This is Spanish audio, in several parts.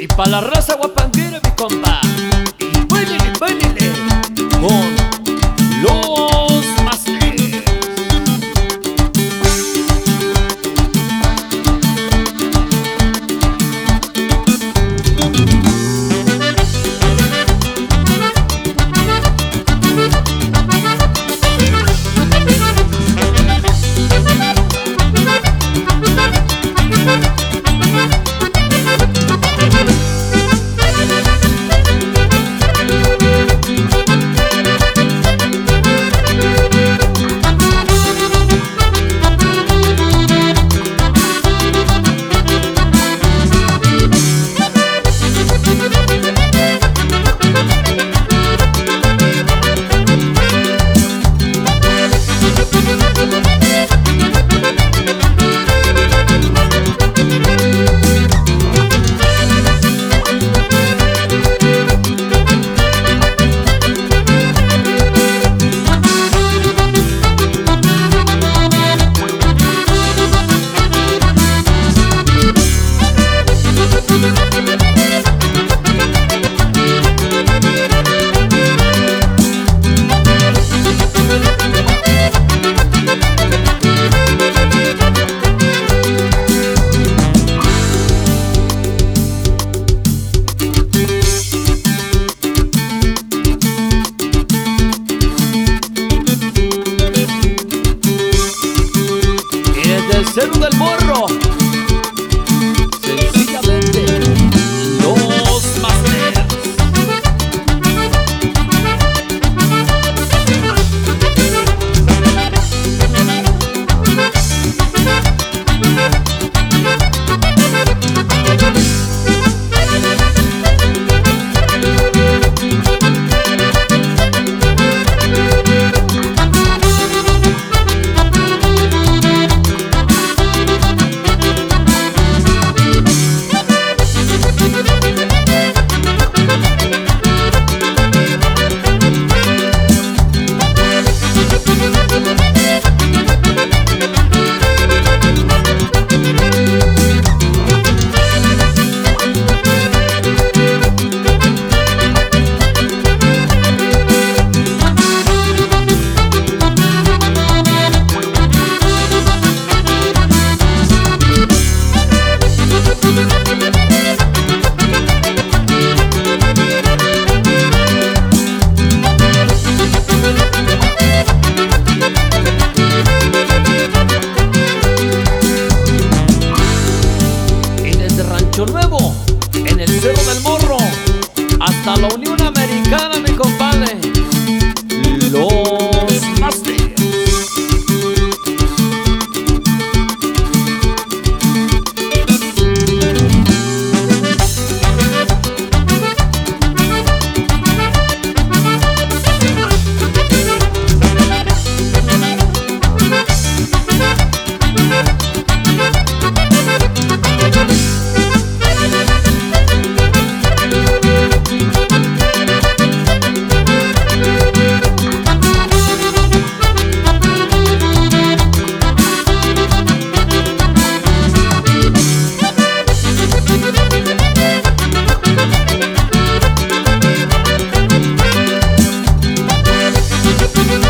Y pa' la raza guapanguera, mi compa. Y bailele, bailele. Con Cerro del Morro. en el Cerro del Morro, hasta la Unión Americana, mi compadre.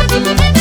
Música